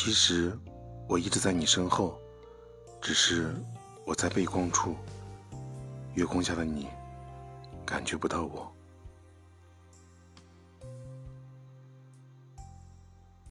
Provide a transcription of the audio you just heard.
其实我一直在你身后只是我在背光处月光下的你感觉不到我。